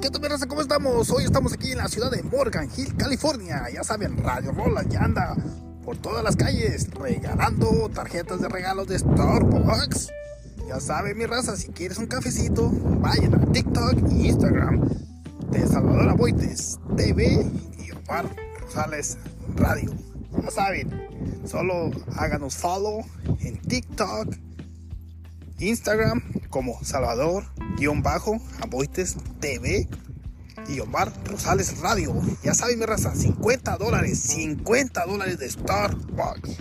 ¿Qué tal, raza? ¿Cómo estamos? Hoy estamos aquí en la ciudad de Morgan Hill, California. Ya saben, Radio Rola ya anda por todas las calles regalando tarjetas de regalos de Starbucks. Ya saben, mi raza, si quieres un cafecito, vayan a TikTok y Instagram de Salvador Aboites TV y Omar Rosales Radio. Ya saben, solo háganos follow en TikTok, Instagram como Salvador-Aboites TV y Omar Rosales Radio. Ya saben, mi raza, 50 dólares, 50 dólares de Starbucks.